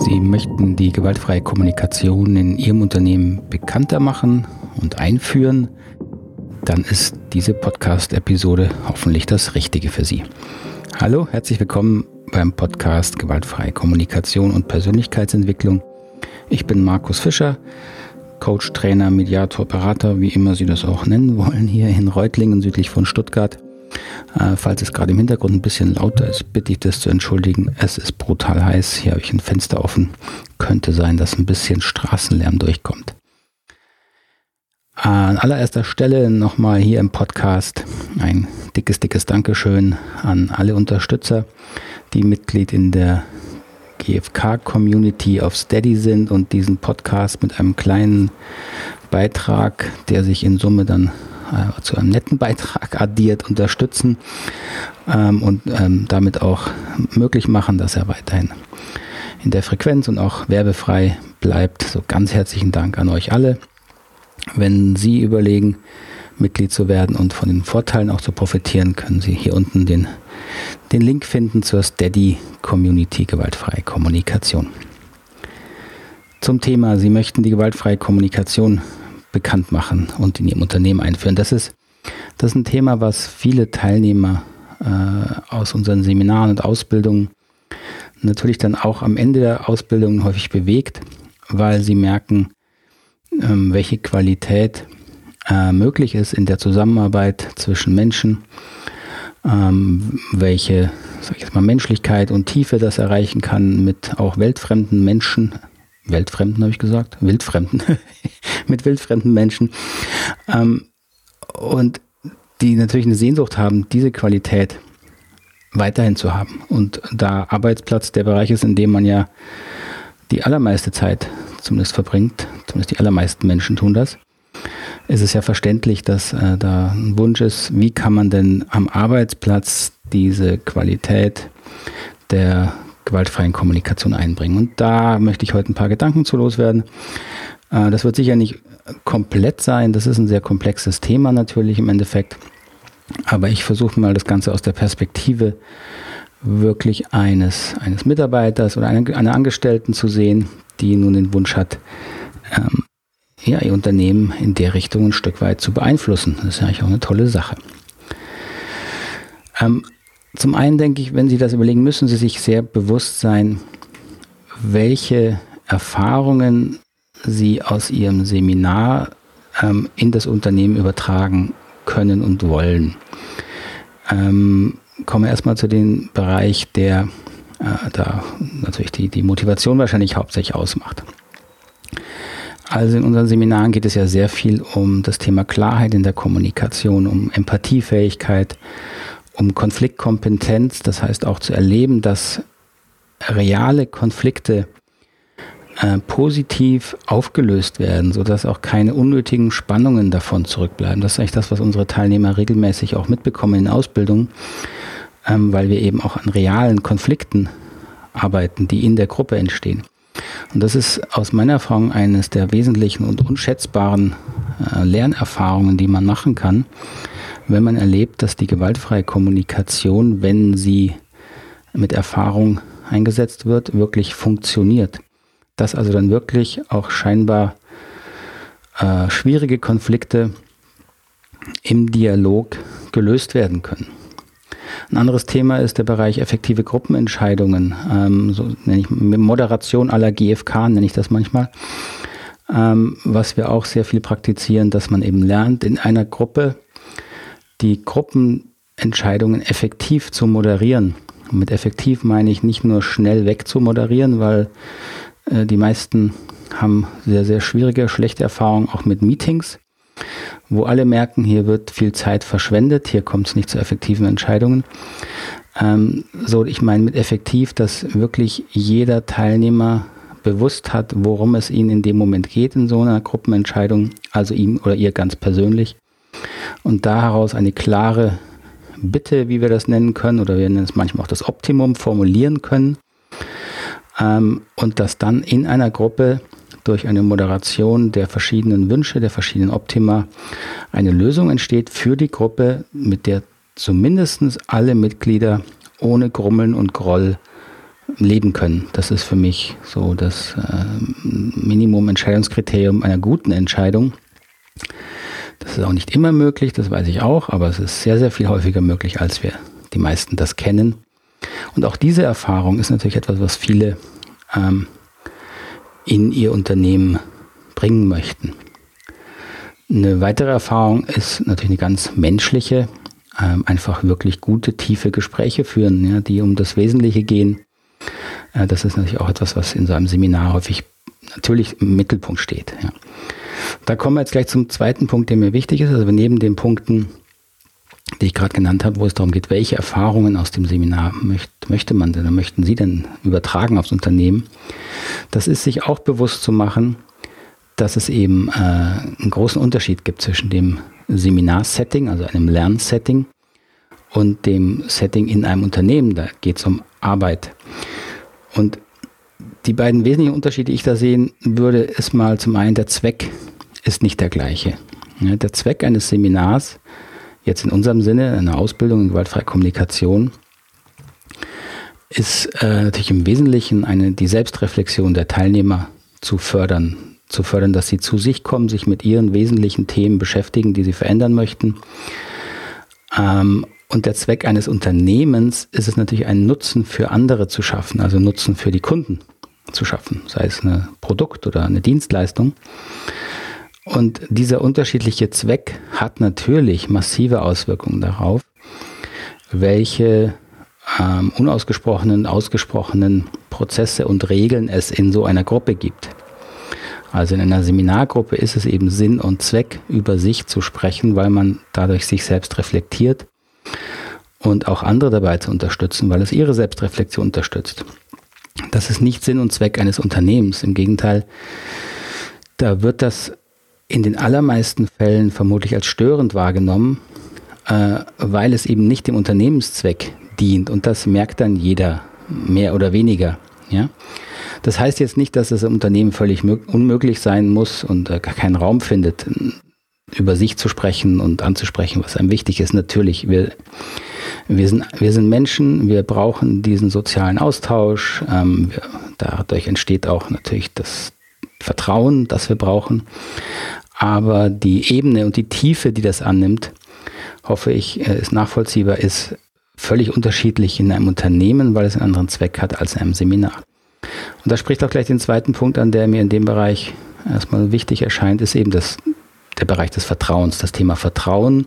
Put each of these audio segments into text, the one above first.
Sie möchten die gewaltfreie Kommunikation in Ihrem Unternehmen bekannter machen und einführen, dann ist diese Podcast-Episode hoffentlich das Richtige für Sie. Hallo, herzlich willkommen beim Podcast Gewaltfreie Kommunikation und Persönlichkeitsentwicklung. Ich bin Markus Fischer, Coach, Trainer, Mediator, Berater, wie immer Sie das auch nennen wollen, hier in Reutlingen südlich von Stuttgart. Äh, falls es gerade im Hintergrund ein bisschen lauter ist, bitte ich das zu entschuldigen. Es ist brutal heiß. Hier habe ich ein Fenster offen. Könnte sein, dass ein bisschen Straßenlärm durchkommt. An allererster Stelle nochmal hier im Podcast ein dickes, dickes Dankeschön an alle Unterstützer, die Mitglied in der GFK-Community auf Steady sind und diesen Podcast mit einem kleinen Beitrag, der sich in Summe dann äh, zu einem netten Beitrag addiert, unterstützen ähm, und ähm, damit auch möglich machen, dass er weiterhin in der Frequenz und auch werbefrei bleibt. So ganz herzlichen Dank an euch alle. Wenn Sie überlegen, Mitglied zu werden und von den Vorteilen auch zu profitieren, können Sie hier unten den, den Link finden zur Steady Community gewaltfreie Kommunikation. Zum Thema, Sie möchten die gewaltfreie Kommunikation bekannt machen und in ihrem Unternehmen einführen. Das ist, das ist ein Thema, was viele Teilnehmer äh, aus unseren Seminaren und Ausbildungen natürlich dann auch am Ende der Ausbildung häufig bewegt, weil sie merken, ähm, welche Qualität äh, möglich ist in der Zusammenarbeit zwischen Menschen, ähm, welche sag ich jetzt mal, Menschlichkeit und Tiefe das erreichen kann mit auch weltfremden Menschen, Weltfremden habe ich gesagt, Wildfremden, mit wildfremden Menschen. Ähm, und die natürlich eine Sehnsucht haben, diese Qualität weiterhin zu haben. Und da Arbeitsplatz der Bereich ist, in dem man ja die allermeiste Zeit zumindest verbringt, zumindest die allermeisten Menschen tun das, ist es ja verständlich, dass äh, da ein Wunsch ist, wie kann man denn am Arbeitsplatz diese Qualität der gewaltfreien Kommunikation einbringen. Und da möchte ich heute ein paar Gedanken zu loswerden. Äh, das wird sicher nicht komplett sein. Das ist ein sehr komplexes Thema natürlich im Endeffekt. Aber ich versuche mal das Ganze aus der Perspektive wirklich eines, eines Mitarbeiters oder einer, einer Angestellten zu sehen, die nun den Wunsch hat, ähm, ja, ihr Unternehmen in der Richtung ein Stück weit zu beeinflussen. Das ist ja eigentlich auch eine tolle Sache. Ähm, zum einen denke ich, wenn Sie das überlegen, müssen Sie sich sehr bewusst sein, welche Erfahrungen Sie aus Ihrem Seminar ähm, in das Unternehmen übertragen können und wollen. Ähm, kommen wir erstmal zu dem Bereich, der äh, da natürlich die, die Motivation wahrscheinlich hauptsächlich ausmacht. Also in unseren Seminaren geht es ja sehr viel um das Thema Klarheit in der Kommunikation, um Empathiefähigkeit, um Konfliktkompetenz, das heißt auch zu erleben, dass reale Konflikte äh, positiv aufgelöst werden, sodass auch keine unnötigen Spannungen davon zurückbleiben. Das ist eigentlich das, was unsere Teilnehmer regelmäßig auch mitbekommen in Ausbildung, ähm, weil wir eben auch an realen Konflikten arbeiten, die in der Gruppe entstehen. Und das ist aus meiner Erfahrung eines der wesentlichen und unschätzbaren äh, Lernerfahrungen, die man machen kann, wenn man erlebt, dass die gewaltfreie Kommunikation, wenn sie mit Erfahrung eingesetzt wird, wirklich funktioniert. Dass also dann wirklich auch scheinbar äh, schwierige Konflikte im Dialog gelöst werden können. Ein anderes Thema ist der Bereich effektive Gruppenentscheidungen. Ähm, so nenne ich Moderation aller GFK, nenne ich das manchmal. Ähm, was wir auch sehr viel praktizieren, dass man eben lernt, in einer Gruppe die Gruppenentscheidungen effektiv zu moderieren. Und mit effektiv meine ich nicht nur schnell weg zu moderieren, weil äh, die meisten haben sehr, sehr schwierige, schlechte Erfahrungen auch mit Meetings, wo alle merken, hier wird viel Zeit verschwendet, hier kommt es nicht zu effektiven Entscheidungen. Ähm, so, ich meine mit effektiv, dass wirklich jeder Teilnehmer bewusst hat, worum es ihnen in dem Moment geht in so einer Gruppenentscheidung, also ihm oder ihr ganz persönlich und daraus eine klare Bitte, wie wir das nennen können, oder wir nennen es manchmal auch das Optimum, formulieren können. Ähm, und dass dann in einer Gruppe durch eine Moderation der verschiedenen Wünsche, der verschiedenen Optima eine Lösung entsteht für die Gruppe, mit der zumindest alle Mitglieder ohne Grummeln und Groll leben können. Das ist für mich so das äh, Minimum-Entscheidungskriterium einer guten Entscheidung. Das ist auch nicht immer möglich, das weiß ich auch, aber es ist sehr, sehr viel häufiger möglich, als wir die meisten das kennen. Und auch diese Erfahrung ist natürlich etwas, was viele ähm, in ihr Unternehmen bringen möchten. Eine weitere Erfahrung ist natürlich eine ganz menschliche, ähm, einfach wirklich gute, tiefe Gespräche führen, ja, die um das Wesentliche gehen. Äh, das ist natürlich auch etwas, was in so einem Seminar häufig natürlich im Mittelpunkt steht. Ja. Da kommen wir jetzt gleich zum zweiten Punkt, der mir wichtig ist. Also neben den Punkten, die ich gerade genannt habe, wo es darum geht, welche Erfahrungen aus dem Seminar möcht, möchte man denn, möchten Sie denn übertragen aufs Unternehmen? Das ist sich auch bewusst zu machen, dass es eben äh, einen großen Unterschied gibt zwischen dem Seminarsetting, also einem Lernsetting, und dem Setting in einem Unternehmen. Da geht es um Arbeit. Und die beiden wesentlichen Unterschiede, die ich da sehen würde, ist mal zum einen der Zweck ist nicht der gleiche. Ja, der Zweck eines Seminars, jetzt in unserem Sinne, eine Ausbildung in gewaltfreie Kommunikation, ist äh, natürlich im Wesentlichen eine, die Selbstreflexion der Teilnehmer zu fördern, zu fördern, dass sie zu sich kommen, sich mit ihren wesentlichen Themen beschäftigen, die sie verändern möchten. Ähm, und der Zweck eines Unternehmens ist es natürlich, einen Nutzen für andere zu schaffen, also Nutzen für die Kunden zu schaffen, sei es ein Produkt oder eine Dienstleistung. Und dieser unterschiedliche Zweck hat natürlich massive Auswirkungen darauf, welche ähm, unausgesprochenen, ausgesprochenen Prozesse und Regeln es in so einer Gruppe gibt. Also in einer Seminargruppe ist es eben Sinn und Zweck, über sich zu sprechen, weil man dadurch sich selbst reflektiert und auch andere dabei zu unterstützen, weil es ihre Selbstreflexion unterstützt. Das ist nicht Sinn und Zweck eines Unternehmens. Im Gegenteil, da wird das in den allermeisten Fällen vermutlich als störend wahrgenommen, äh, weil es eben nicht dem Unternehmenszweck dient. Und das merkt dann jeder mehr oder weniger. Ja? Das heißt jetzt nicht, dass es im Unternehmen völlig unmöglich sein muss und äh, keinen Raum findet, über sich zu sprechen und anzusprechen, was einem wichtig ist. Natürlich, wir, wir, sind, wir sind Menschen, wir brauchen diesen sozialen Austausch. Ähm, wir, dadurch entsteht auch natürlich das Vertrauen, das wir brauchen. Aber die Ebene und die Tiefe, die das annimmt, hoffe ich, äh, ist nachvollziehbar, ist völlig unterschiedlich in einem Unternehmen, weil es einen anderen Zweck hat als in einem Seminar. Und da spricht auch gleich den zweiten Punkt an, der mir in dem Bereich erstmal wichtig erscheint, ist eben das, der Bereich des Vertrauens, das Thema Vertrauen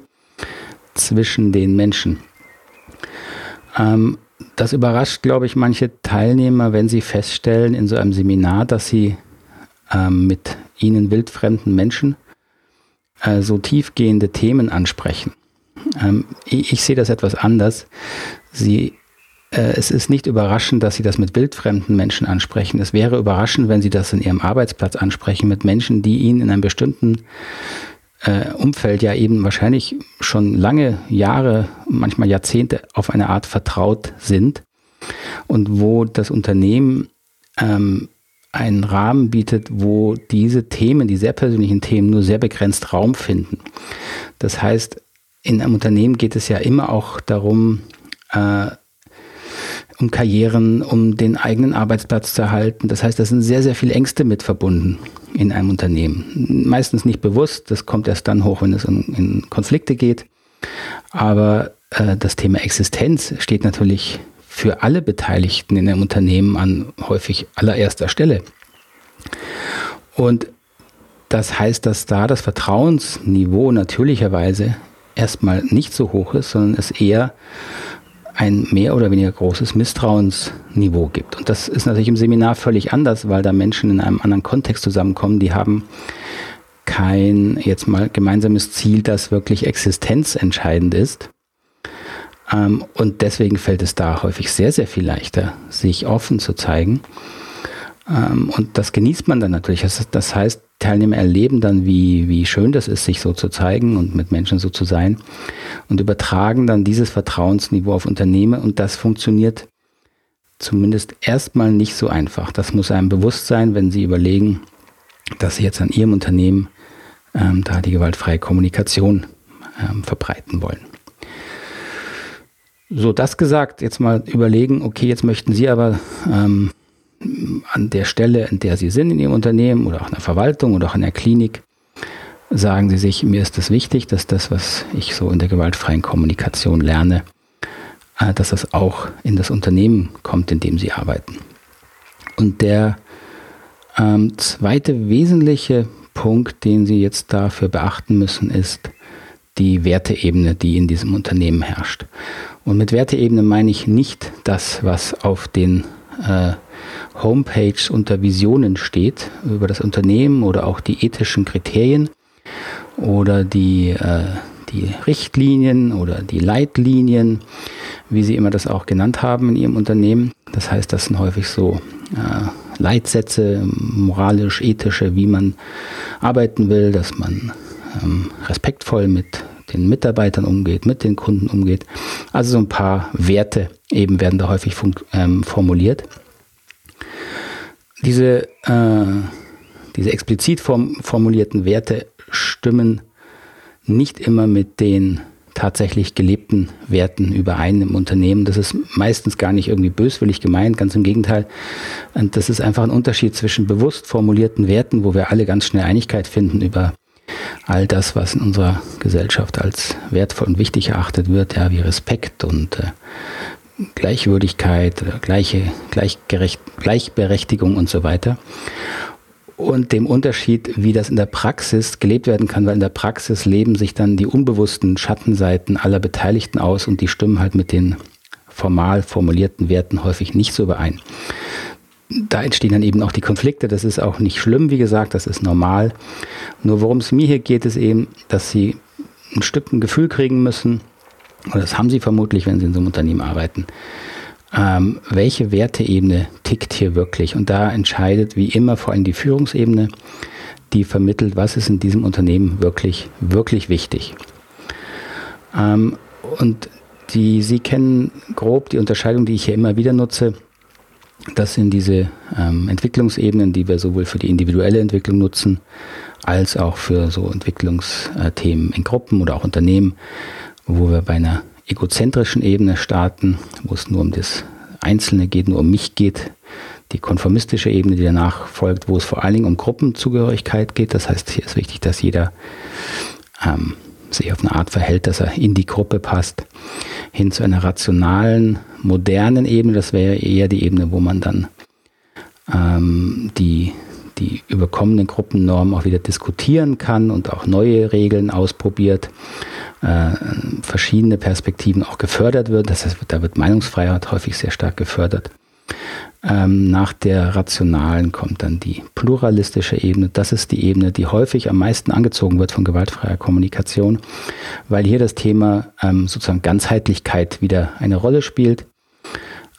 zwischen den Menschen. Ähm, das überrascht, glaube ich, manche Teilnehmer, wenn sie feststellen in so einem Seminar, dass sie ähm, mit ihnen wildfremden Menschen äh, so tiefgehende Themen ansprechen. Ähm, ich, ich sehe das etwas anders. Sie äh, es ist nicht überraschend, dass Sie das mit wildfremden Menschen ansprechen. Es wäre überraschend, wenn Sie das in Ihrem Arbeitsplatz ansprechen mit Menschen, die Ihnen in einem bestimmten äh, Umfeld ja eben wahrscheinlich schon lange Jahre, manchmal Jahrzehnte auf eine Art vertraut sind und wo das Unternehmen ähm, einen Rahmen bietet, wo diese Themen, die sehr persönlichen Themen, nur sehr begrenzt Raum finden. Das heißt, in einem Unternehmen geht es ja immer auch darum, äh, um Karrieren, um den eigenen Arbeitsplatz zu erhalten. Das heißt, da sind sehr, sehr viele Ängste mit verbunden in einem Unternehmen. Meistens nicht bewusst, das kommt erst dann hoch, wenn es in, in Konflikte geht. Aber äh, das Thema Existenz steht natürlich für alle Beteiligten in einem Unternehmen an häufig allererster Stelle. Und das heißt, dass da das Vertrauensniveau natürlicherweise erstmal nicht so hoch ist, sondern es eher ein mehr oder weniger großes Misstrauensniveau gibt. Und das ist natürlich im Seminar völlig anders, weil da Menschen in einem anderen Kontext zusammenkommen, die haben kein jetzt mal gemeinsames Ziel, das wirklich existenzentscheidend ist. Ähm, und deswegen fällt es da häufig sehr, sehr viel leichter, sich offen zu zeigen. Ähm, und das genießt man dann natürlich. Das heißt, Teilnehmer erleben dann, wie, wie schön das ist, sich so zu zeigen und mit Menschen so zu sein und übertragen dann dieses Vertrauensniveau auf Unternehmen und das funktioniert zumindest erstmal nicht so einfach. Das muss einem bewusst sein, wenn Sie überlegen, dass Sie jetzt an Ihrem Unternehmen ähm, da die gewaltfreie Kommunikation ähm, verbreiten wollen. So, das gesagt, jetzt mal überlegen, okay, jetzt möchten Sie aber ähm, an der Stelle, in der Sie sind in Ihrem Unternehmen oder auch in der Verwaltung oder auch in der Klinik, sagen Sie sich, mir ist es das wichtig, dass das, was ich so in der gewaltfreien Kommunikation lerne, äh, dass das auch in das Unternehmen kommt, in dem Sie arbeiten. Und der ähm, zweite wesentliche Punkt, den Sie jetzt dafür beachten müssen, ist die Werteebene, die in diesem Unternehmen herrscht. Und mit Werteebene meine ich nicht das, was auf den äh, Homepage unter Visionen steht über das Unternehmen oder auch die ethischen Kriterien oder die, äh, die Richtlinien oder die Leitlinien, wie Sie immer das auch genannt haben in Ihrem Unternehmen. Das heißt, das sind häufig so äh, Leitsätze, moralisch, ethische, wie man arbeiten will, dass man ähm, respektvoll mit den Mitarbeitern umgeht, mit den Kunden umgeht. Also so ein paar Werte eben werden da häufig ähm, formuliert. Diese, äh, diese explizit form formulierten Werte stimmen nicht immer mit den tatsächlich gelebten Werten überein im Unternehmen. Das ist meistens gar nicht irgendwie böswillig gemeint, ganz im Gegenteil. Und das ist einfach ein Unterschied zwischen bewusst formulierten Werten, wo wir alle ganz schnell Einigkeit finden über all das, was in unserer Gesellschaft als wertvoll und wichtig erachtet wird, ja, wie Respekt und äh, Gleichwürdigkeit, gleiche, Gleichgerecht, Gleichberechtigung und so weiter. Und dem Unterschied, wie das in der Praxis gelebt werden kann, weil in der Praxis leben sich dann die unbewussten Schattenseiten aller Beteiligten aus und die stimmen halt mit den formal formulierten Werten häufig nicht so überein da entstehen dann eben auch die Konflikte. Das ist auch nicht schlimm, wie gesagt, das ist normal. Nur worum es mir hier geht, ist eben, dass sie ein Stück ein Gefühl kriegen müssen, oder das haben sie vermutlich, wenn sie in so einem Unternehmen arbeiten, ähm, welche Werteebene tickt hier wirklich. Und da entscheidet wie immer vor allem die Führungsebene, die vermittelt, was ist in diesem Unternehmen wirklich, wirklich wichtig. Ähm, und die, Sie kennen grob die Unterscheidung, die ich hier immer wieder nutze das sind diese ähm, Entwicklungsebenen, die wir sowohl für die individuelle Entwicklung nutzen, als auch für so Entwicklungsthemen in Gruppen oder auch Unternehmen, wo wir bei einer egozentrischen Ebene starten, wo es nur um das Einzelne geht, nur um mich geht. Die konformistische Ebene, die danach folgt, wo es vor allen Dingen um Gruppenzugehörigkeit geht. Das heißt, hier ist wichtig, dass jeder ähm, sich auf eine Art verhält, dass er in die Gruppe passt, hin zu einer rationalen, modernen Ebene. Das wäre eher die Ebene, wo man dann ähm, die, die überkommenen Gruppennormen auch wieder diskutieren kann und auch neue Regeln ausprobiert, äh, verschiedene Perspektiven auch gefördert wird. Das heißt, da wird Meinungsfreiheit häufig sehr stark gefördert. Ähm, nach der rationalen kommt dann die pluralistische Ebene. Das ist die Ebene, die häufig am meisten angezogen wird von gewaltfreier Kommunikation, weil hier das Thema ähm, sozusagen Ganzheitlichkeit wieder eine Rolle spielt.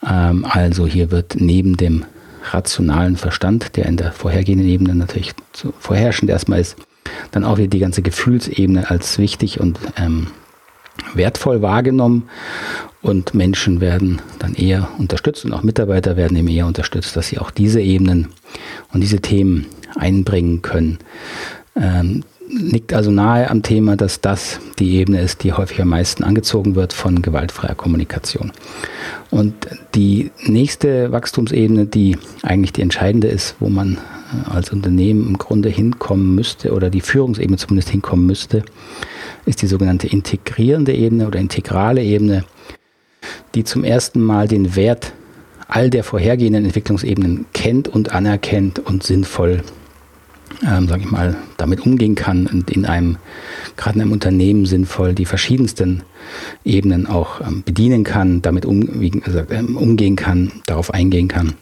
Ähm, also hier wird neben dem rationalen Verstand, der in der vorhergehenden Ebene natürlich vorherrschend erstmal ist, dann auch wieder die ganze Gefühlsebene als wichtig und ähm, wertvoll wahrgenommen und Menschen werden dann eher unterstützt und auch Mitarbeiter werden eben eher unterstützt, dass sie auch diese Ebenen und diese Themen einbringen können. Ähm, liegt also nahe am Thema, dass das die Ebene ist, die häufig am meisten angezogen wird von gewaltfreier Kommunikation. Und die nächste Wachstumsebene, die eigentlich die entscheidende ist, wo man äh, als Unternehmen im Grunde hinkommen müsste oder die Führungsebene zumindest hinkommen müsste, ist die sogenannte integrierende Ebene oder integrale Ebene, die zum ersten Mal den Wert all der vorhergehenden Entwicklungsebenen kennt und anerkennt und sinnvoll, ähm, sage ich mal, damit umgehen kann und in einem, gerade in einem Unternehmen sinnvoll die verschiedensten Ebenen auch ähm, bedienen kann, damit um, wie gesagt, ähm, umgehen kann, darauf eingehen kann.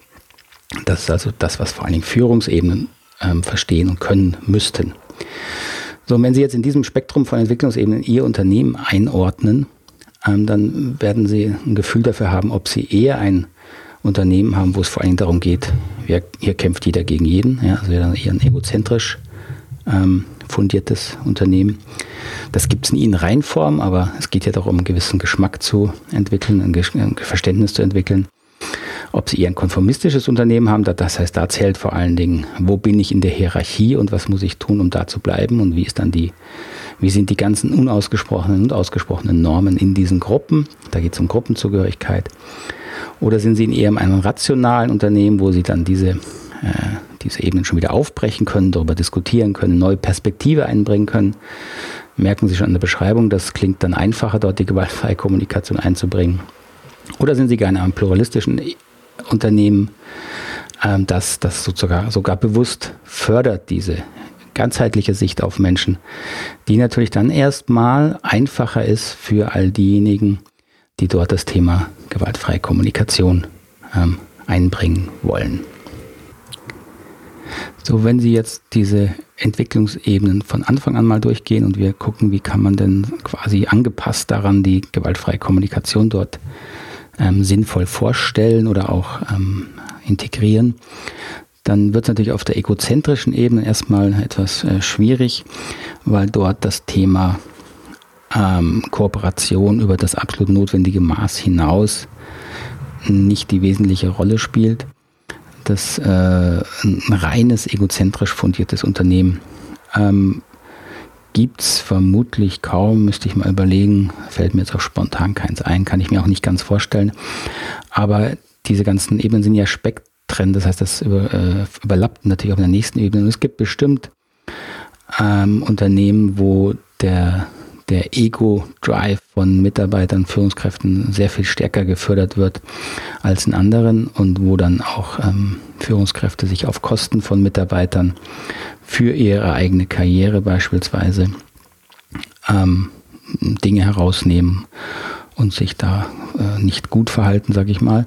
Das ist also das, was vor allen Dingen Führungsebenen ähm, verstehen und können müssten. So, und wenn Sie jetzt in diesem Spektrum von Entwicklungsebenen Ihr Unternehmen einordnen, ähm, dann werden Sie ein Gefühl dafür haben, ob Sie eher ein Unternehmen haben, wo es vor allem darum geht, wer, hier kämpft jeder gegen jeden, ja, also eher ein egozentrisch ähm, fundiertes Unternehmen. Das gibt es in Ihnen Reinform, aber es geht ja darum, einen gewissen Geschmack zu entwickeln, ein Verständnis zu entwickeln ob sie eher ein konformistisches Unternehmen haben, das heißt, da zählt vor allen Dingen, wo bin ich in der Hierarchie und was muss ich tun, um da zu bleiben und wie ist dann die, wie sind die ganzen unausgesprochenen und ausgesprochenen Normen in diesen Gruppen. Da geht es um Gruppenzugehörigkeit. Oder sind sie in eher einem rationalen Unternehmen, wo sie dann diese, äh, diese Ebenen schon wieder aufbrechen können, darüber diskutieren können, neue Perspektive einbringen können. Merken Sie schon an der Beschreibung, das klingt dann einfacher, dort die gewaltfreie Kommunikation einzubringen. Oder sind Sie gerne einem pluralistischen Unternehmen, ähm, das, das sogar, sogar bewusst fördert, diese ganzheitliche Sicht auf Menschen, die natürlich dann erstmal einfacher ist für all diejenigen, die dort das Thema gewaltfreie Kommunikation ähm, einbringen wollen. So, wenn Sie jetzt diese Entwicklungsebenen von Anfang an mal durchgehen und wir gucken, wie kann man denn quasi angepasst daran die gewaltfreie Kommunikation dort ähm, sinnvoll vorstellen oder auch ähm, integrieren, dann wird es natürlich auf der egozentrischen Ebene erstmal etwas äh, schwierig, weil dort das Thema ähm, Kooperation über das absolut notwendige Maß hinaus nicht die wesentliche Rolle spielt. Das äh, ein reines egozentrisch fundiertes Unternehmen ähm, gibt es vermutlich kaum, müsste ich mal überlegen. Fällt mir jetzt auch spontan keins ein, kann ich mir auch nicht ganz vorstellen. Aber diese ganzen Ebenen sind ja Spektren, das heißt, das über, äh, überlappt natürlich auf der nächsten Ebene. Und es gibt bestimmt ähm, Unternehmen, wo der, der Ego-Drive von Mitarbeitern, Führungskräften sehr viel stärker gefördert wird als in anderen und wo dann auch ähm, Führungskräfte sich auf Kosten von Mitarbeitern für ihre eigene Karriere beispielsweise ähm, Dinge herausnehmen und sich da äh, nicht gut verhalten, sage ich mal.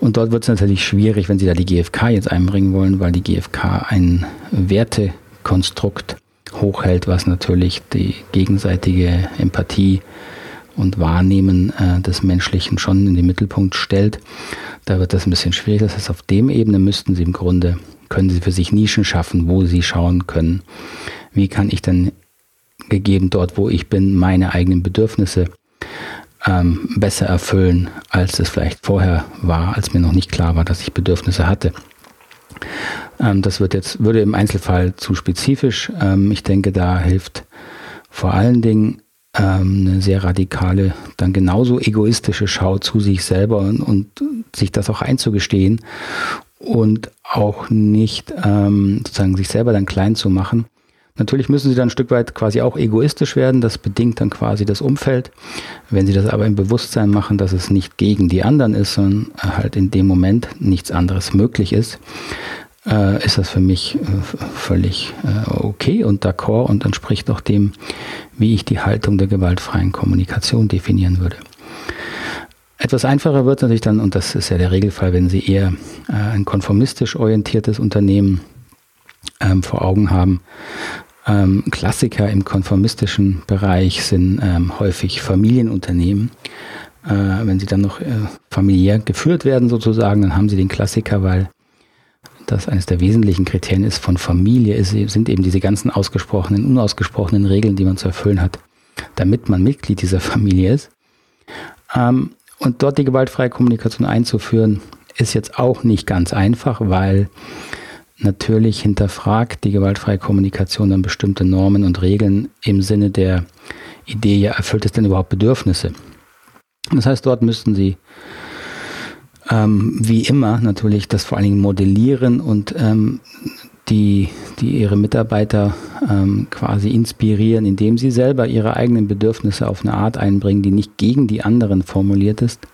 Und dort wird es natürlich schwierig, wenn Sie da die GfK jetzt einbringen wollen, weil die GfK ein Wertekonstrukt hochhält, was natürlich die gegenseitige Empathie und Wahrnehmen äh, des Menschlichen schon in den Mittelpunkt stellt. Da wird das ein bisschen schwierig. Das heißt, auf dem Ebene müssten Sie im Grunde können sie für sich Nischen schaffen, wo sie schauen können, wie kann ich denn gegeben dort, wo ich bin, meine eigenen Bedürfnisse ähm, besser erfüllen, als es vielleicht vorher war, als mir noch nicht klar war, dass ich Bedürfnisse hatte. Ähm, das wird jetzt, würde im Einzelfall zu spezifisch. Ähm, ich denke, da hilft vor allen Dingen ähm, eine sehr radikale, dann genauso egoistische Schau zu sich selber und, und sich das auch einzugestehen und auch nicht sozusagen sich selber dann klein zu machen. Natürlich müssen sie dann ein Stück weit quasi auch egoistisch werden. Das bedingt dann quasi das Umfeld. Wenn sie das aber im Bewusstsein machen, dass es nicht gegen die anderen ist, sondern halt in dem Moment nichts anderes möglich ist, äh, ist das für mich äh, völlig äh, okay und d'accord und entspricht auch dem, wie ich die Haltung der gewaltfreien Kommunikation definieren würde. Etwas einfacher wird natürlich dann, und das ist ja der Regelfall, wenn Sie eher äh, ein konformistisch orientiertes Unternehmen ähm, vor Augen haben. Ähm, Klassiker im konformistischen Bereich sind ähm, häufig Familienunternehmen. Äh, wenn sie dann noch äh, familiär geführt werden sozusagen, dann haben sie den Klassiker, weil das eines der wesentlichen Kriterien ist von Familie, ist, sind eben diese ganzen ausgesprochenen, unausgesprochenen Regeln, die man zu erfüllen hat, damit man Mitglied dieser Familie ist. Ähm, und dort die gewaltfreie Kommunikation einzuführen, ist jetzt auch nicht ganz einfach, weil natürlich hinterfragt die gewaltfreie Kommunikation dann bestimmte Normen und Regeln im Sinne der Idee, ja, erfüllt es denn überhaupt Bedürfnisse? Das heißt, dort müssten Sie ähm, wie immer natürlich das vor allen Dingen modellieren und ähm, die, die ihre Mitarbeiter ähm, quasi inspirieren, indem sie selber ihre eigenen Bedürfnisse auf eine Art einbringen, die nicht gegen die anderen formuliert ist,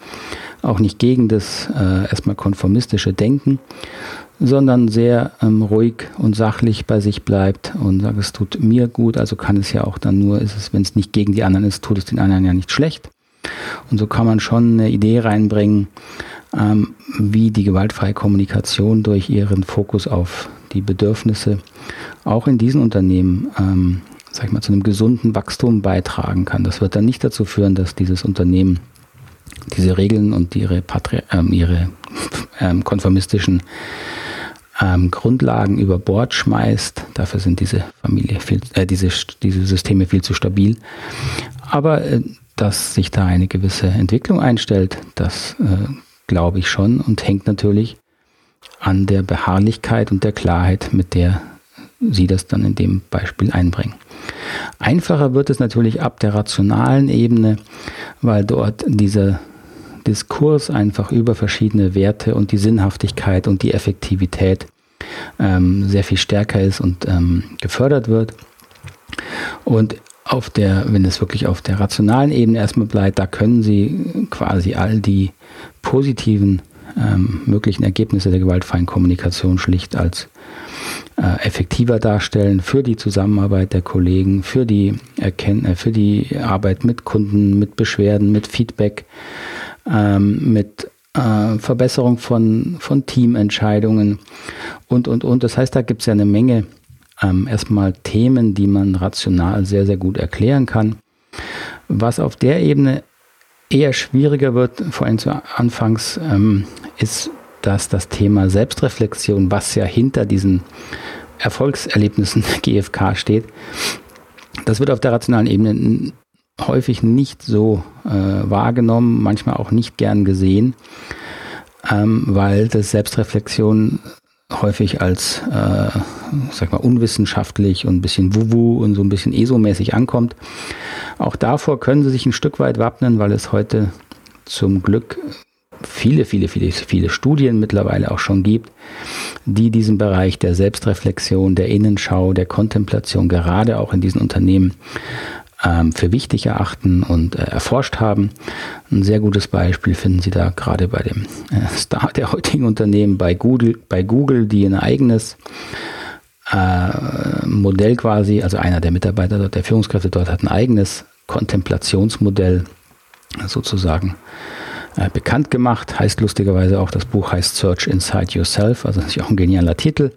auch nicht gegen das äh, erstmal konformistische Denken, sondern sehr ähm, ruhig und sachlich bei sich bleibt und sagt, es tut mir gut, also kann es ja auch dann nur, ist es, wenn es nicht gegen die anderen ist, tut es den anderen ja nicht schlecht. Und so kann man schon eine Idee reinbringen, ähm, wie die gewaltfreie Kommunikation durch ihren Fokus auf die Bedürfnisse auch in diesen Unternehmen, ähm, sag ich mal, zu einem gesunden Wachstum beitragen kann. Das wird dann nicht dazu führen, dass dieses Unternehmen diese Regeln und ihre, Patri ähm, ihre ähm, konformistischen ähm, Grundlagen über Bord schmeißt. Dafür sind diese Familie viel, äh, diese, diese Systeme viel zu stabil. Aber äh, dass sich da eine gewisse Entwicklung einstellt, das äh, glaube ich schon und hängt natürlich an der Beharrlichkeit und der Klarheit, mit der Sie das dann in dem Beispiel einbringen. Einfacher wird es natürlich ab der rationalen Ebene, weil dort dieser Diskurs einfach über verschiedene Werte und die Sinnhaftigkeit und die Effektivität ähm, sehr viel stärker ist und ähm, gefördert wird. Und auf der, wenn es wirklich auf der rationalen Ebene erstmal bleibt, da können Sie quasi all die positiven ähm, möglichen Ergebnisse der gewaltfreien Kommunikation schlicht als äh, effektiver darstellen für die Zusammenarbeit der Kollegen, für die Erkenn äh, für die Arbeit mit Kunden, mit Beschwerden, mit Feedback, ähm, mit äh, Verbesserung von, von Teamentscheidungen und, und, und. Das heißt, da gibt es ja eine Menge ähm, erstmal Themen, die man rational sehr, sehr gut erklären kann. Was auf der Ebene eher schwieriger wird, vor allem zu Anfangs, ähm, ist, dass das Thema Selbstreflexion, was ja hinter diesen Erfolgserlebnissen GFK steht, das wird auf der rationalen Ebene häufig nicht so äh, wahrgenommen, manchmal auch nicht gern gesehen, ähm, weil das Selbstreflexion häufig als, äh, sag mal, unwissenschaftlich und ein bisschen wuwu und so ein bisschen ESO-mäßig ankommt. Auch davor können sie sich ein Stück weit wappnen, weil es heute zum Glück viele, viele, viele, viele Studien mittlerweile auch schon gibt, die diesen Bereich der Selbstreflexion, der Innenschau, der Kontemplation gerade auch in diesen Unternehmen für wichtig erachten und äh, erforscht haben. Ein sehr gutes Beispiel finden Sie da gerade bei dem äh, Star der heutigen Unternehmen, bei Google, bei Google die ein eigenes äh, Modell quasi, also einer der Mitarbeiter dort, der Führungskräfte dort hat ein eigenes Kontemplationsmodell sozusagen bekannt gemacht. Heißt lustigerweise auch, das Buch heißt Search Inside Yourself, also ist auch ein genialer Titel.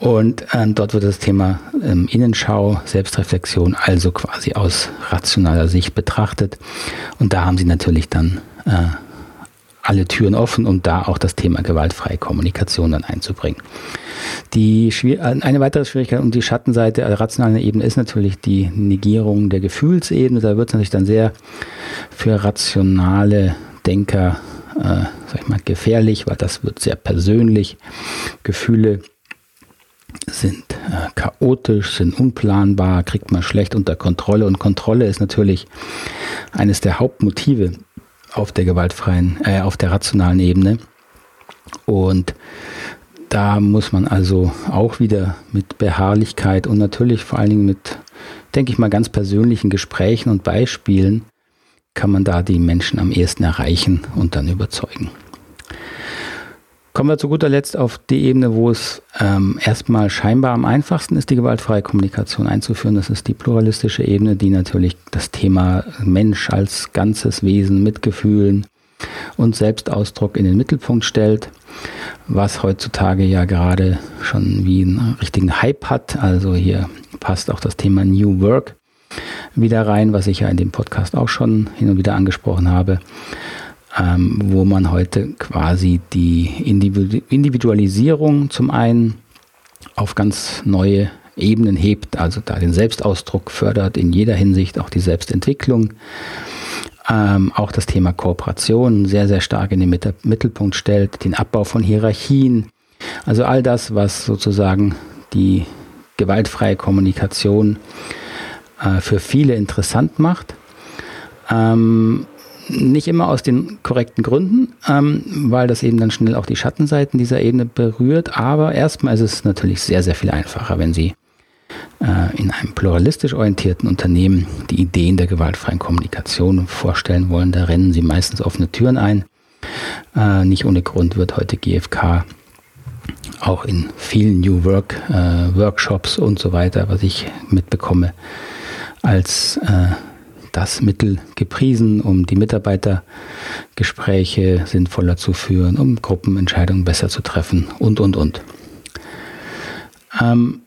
Und ähm, dort wird das Thema ähm, Innenschau, Selbstreflexion, also quasi aus rationaler Sicht betrachtet. Und da haben sie natürlich dann äh, alle Türen offen, um da auch das Thema gewaltfreie Kommunikation dann einzubringen. Die eine weitere Schwierigkeit und die Schattenseite der rationalen Ebene ist natürlich die Negierung der Gefühlsebene. Da wird es natürlich dann sehr für rationale Denker, äh, sag ich mal, gefährlich, weil das wird sehr persönlich. Gefühle sind äh, chaotisch, sind unplanbar, kriegt man schlecht unter Kontrolle und Kontrolle ist natürlich eines der Hauptmotive auf der gewaltfreien, äh, auf der rationalen Ebene. Und da muss man also auch wieder mit Beharrlichkeit und natürlich vor allen Dingen mit, denke ich mal, ganz persönlichen Gesprächen und Beispielen kann man da die Menschen am ehesten erreichen und dann überzeugen. Kommen wir zu guter Letzt auf die Ebene, wo es ähm, erstmal scheinbar am einfachsten ist, die gewaltfreie Kommunikation einzuführen. Das ist die pluralistische Ebene, die natürlich das Thema Mensch als ganzes Wesen mit Gefühlen und Selbstausdruck in den Mittelpunkt stellt, was heutzutage ja gerade schon wie einen richtigen Hype hat. Also hier passt auch das Thema New Work wieder rein, was ich ja in dem Podcast auch schon hin und wieder angesprochen habe ähm, wo man heute quasi die Individualisierung zum einen auf ganz neue Ebenen hebt, also da den Selbstausdruck fördert in jeder Hinsicht, auch die Selbstentwicklung. Ähm, auch das Thema Kooperation sehr, sehr stark in den Mittelpunkt stellt, den Abbau von Hierarchien, also all das, was sozusagen die gewaltfreie Kommunikation äh, für viele interessant macht. Ähm, nicht immer aus den korrekten Gründen, ähm, weil das eben dann schnell auch die Schattenseiten dieser Ebene berührt. Aber erstmal ist es natürlich sehr, sehr viel einfacher, wenn Sie äh, in einem pluralistisch orientierten Unternehmen die Ideen der gewaltfreien Kommunikation vorstellen wollen. Da rennen Sie meistens offene Türen ein. Äh, nicht ohne Grund wird heute GFK auch in vielen New Work äh, Workshops und so weiter, was ich mitbekomme, als äh, das Mittel gepriesen, um die Mitarbeitergespräche sinnvoller zu führen, um Gruppenentscheidungen besser zu treffen und, und, und. Ähm,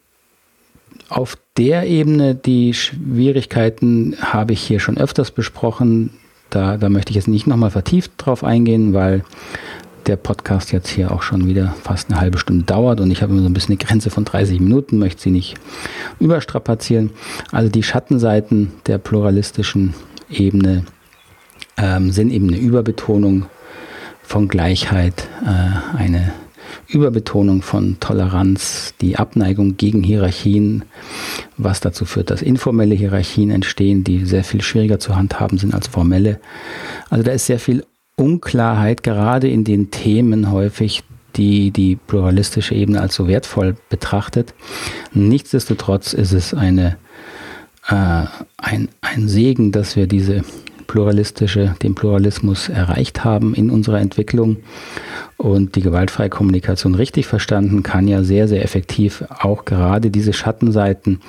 auf der Ebene, die Schwierigkeiten habe ich hier schon öfters besprochen. Da, da möchte ich jetzt nicht nochmal vertieft drauf eingehen, weil der Podcast jetzt hier auch schon wieder fast eine halbe Stunde dauert und ich habe immer so ein bisschen eine Grenze von 30 Minuten, möchte sie nicht überstrapazieren. Also die Schattenseiten der pluralistischen Ebene ähm, sind eben eine Überbetonung von Gleichheit, äh, eine Überbetonung von Toleranz, die Abneigung gegen Hierarchien, was dazu führt, dass informelle Hierarchien entstehen, die sehr viel schwieriger zu handhaben sind als formelle. Also da ist sehr viel Unklarheit, gerade in den Themen häufig, die die pluralistische Ebene als so wertvoll betrachtet. Nichtsdestotrotz ist es eine, äh, ein, ein Segen, dass wir diese pluralistische, den Pluralismus erreicht haben in unserer Entwicklung. Und die gewaltfreie Kommunikation richtig verstanden kann ja sehr, sehr effektiv auch gerade diese Schattenseiten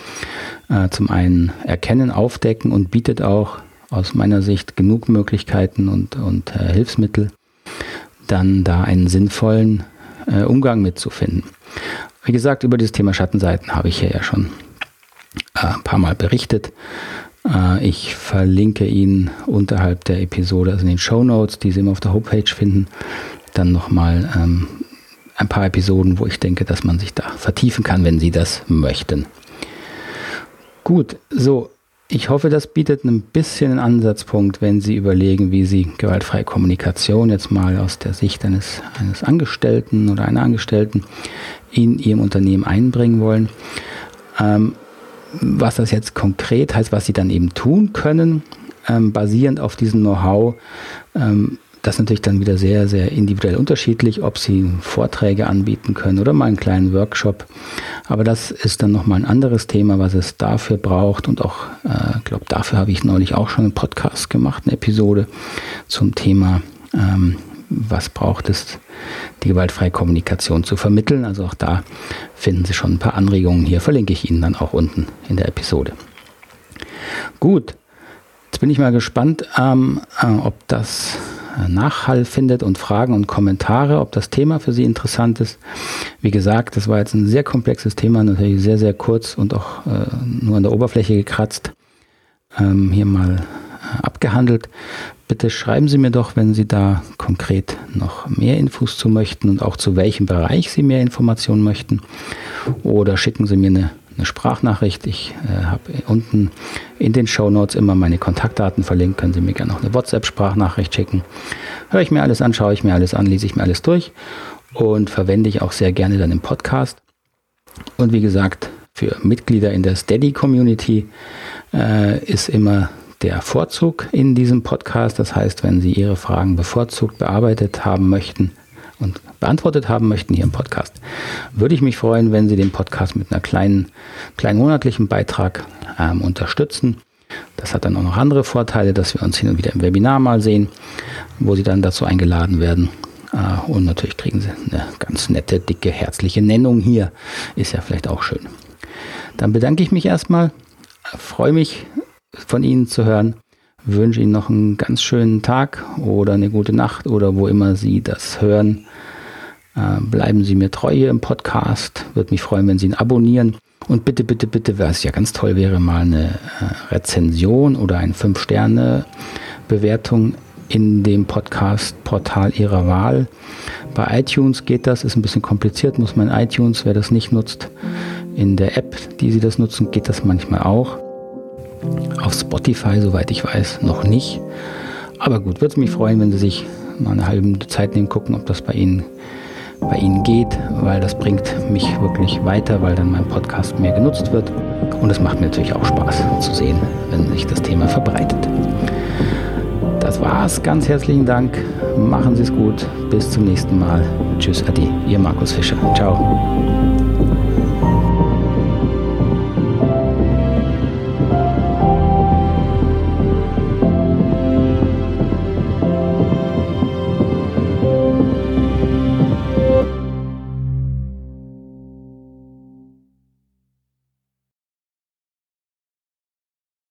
äh, zum einen erkennen, aufdecken und bietet auch aus meiner Sicht genug Möglichkeiten und, und äh, Hilfsmittel, dann da einen sinnvollen äh, Umgang mitzufinden. Wie gesagt, über dieses Thema Schattenseiten habe ich hier ja schon äh, ein paar Mal berichtet. Äh, ich verlinke Ihnen unterhalb der Episode, also in den Show Notes, die Sie immer auf der Homepage finden, dann nochmal ähm, ein paar Episoden, wo ich denke, dass man sich da vertiefen kann, wenn Sie das möchten. Gut, so, ich hoffe, das bietet ein bisschen einen Ansatzpunkt, wenn Sie überlegen, wie Sie gewaltfreie Kommunikation jetzt mal aus der Sicht eines, eines Angestellten oder einer Angestellten in Ihrem Unternehmen einbringen wollen. Ähm, was das jetzt konkret heißt, was Sie dann eben tun können, ähm, basierend auf diesem Know-how, ähm, das ist natürlich dann wieder sehr, sehr individuell unterschiedlich, ob Sie Vorträge anbieten können oder mal einen kleinen Workshop. Aber das ist dann nochmal ein anderes Thema, was es dafür braucht. Und auch, ich äh, glaube, dafür habe ich neulich auch schon einen Podcast gemacht, eine Episode zum Thema, ähm, was braucht es, die gewaltfreie Kommunikation zu vermitteln. Also auch da finden Sie schon ein paar Anregungen hier, verlinke ich Ihnen dann auch unten in der Episode. Gut, jetzt bin ich mal gespannt, ähm, äh, ob das Nachhall findet und Fragen und Kommentare, ob das Thema für Sie interessant ist. Wie gesagt, das war jetzt ein sehr komplexes Thema, natürlich sehr, sehr kurz und auch äh, nur an der Oberfläche gekratzt. Ähm, hier mal äh, abgehandelt. Bitte schreiben Sie mir doch, wenn Sie da konkret noch mehr Infos zu möchten und auch zu welchem Bereich Sie mehr Informationen möchten. Oder schicken Sie mir eine eine Sprachnachricht. Ich äh, habe unten in den Show Notes immer meine Kontaktdaten verlinkt. Können Sie mir gerne noch eine WhatsApp-Sprachnachricht schicken. Höre ich mir alles an, schaue ich mir alles an, lese ich mir alles durch und verwende ich auch sehr gerne dann im Podcast. Und wie gesagt, für Mitglieder in der Steady Community äh, ist immer der Vorzug in diesem Podcast. Das heißt, wenn Sie Ihre Fragen bevorzugt bearbeitet haben möchten, und beantwortet haben möchten hier im Podcast, würde ich mich freuen, wenn Sie den Podcast mit einer kleinen, kleinen monatlichen Beitrag ähm, unterstützen. Das hat dann auch noch andere Vorteile, dass wir uns hin und wieder im Webinar mal sehen, wo Sie dann dazu eingeladen werden. Äh, und natürlich kriegen Sie eine ganz nette, dicke, herzliche Nennung hier. Ist ja vielleicht auch schön. Dann bedanke ich mich erstmal, freue mich von Ihnen zu hören wünsche Ihnen noch einen ganz schönen Tag oder eine gute Nacht oder wo immer Sie das hören. Äh, bleiben Sie mir treu hier im Podcast. Würde mich freuen, wenn Sie ihn abonnieren. Und bitte, bitte, bitte, was ja ganz toll wäre, mal eine äh, Rezension oder eine 5-Sterne-Bewertung in dem Podcast-Portal Ihrer Wahl. Bei iTunes geht das, ist ein bisschen kompliziert, muss man iTunes, wer das nicht nutzt. In der App, die Sie das nutzen, geht das manchmal auch. Auf Spotify, soweit ich weiß, noch nicht. Aber gut, würde es mich freuen, wenn Sie sich mal eine halbe Minute Zeit nehmen, gucken, ob das bei Ihnen, bei Ihnen geht, weil das bringt mich wirklich weiter, weil dann mein Podcast mehr genutzt wird. Und es macht mir natürlich auch Spaß zu sehen, wenn sich das Thema verbreitet. Das war's. Ganz herzlichen Dank. Machen Sie es gut. Bis zum nächsten Mal. Tschüss, Adi. Ihr Markus Fischer. Ciao.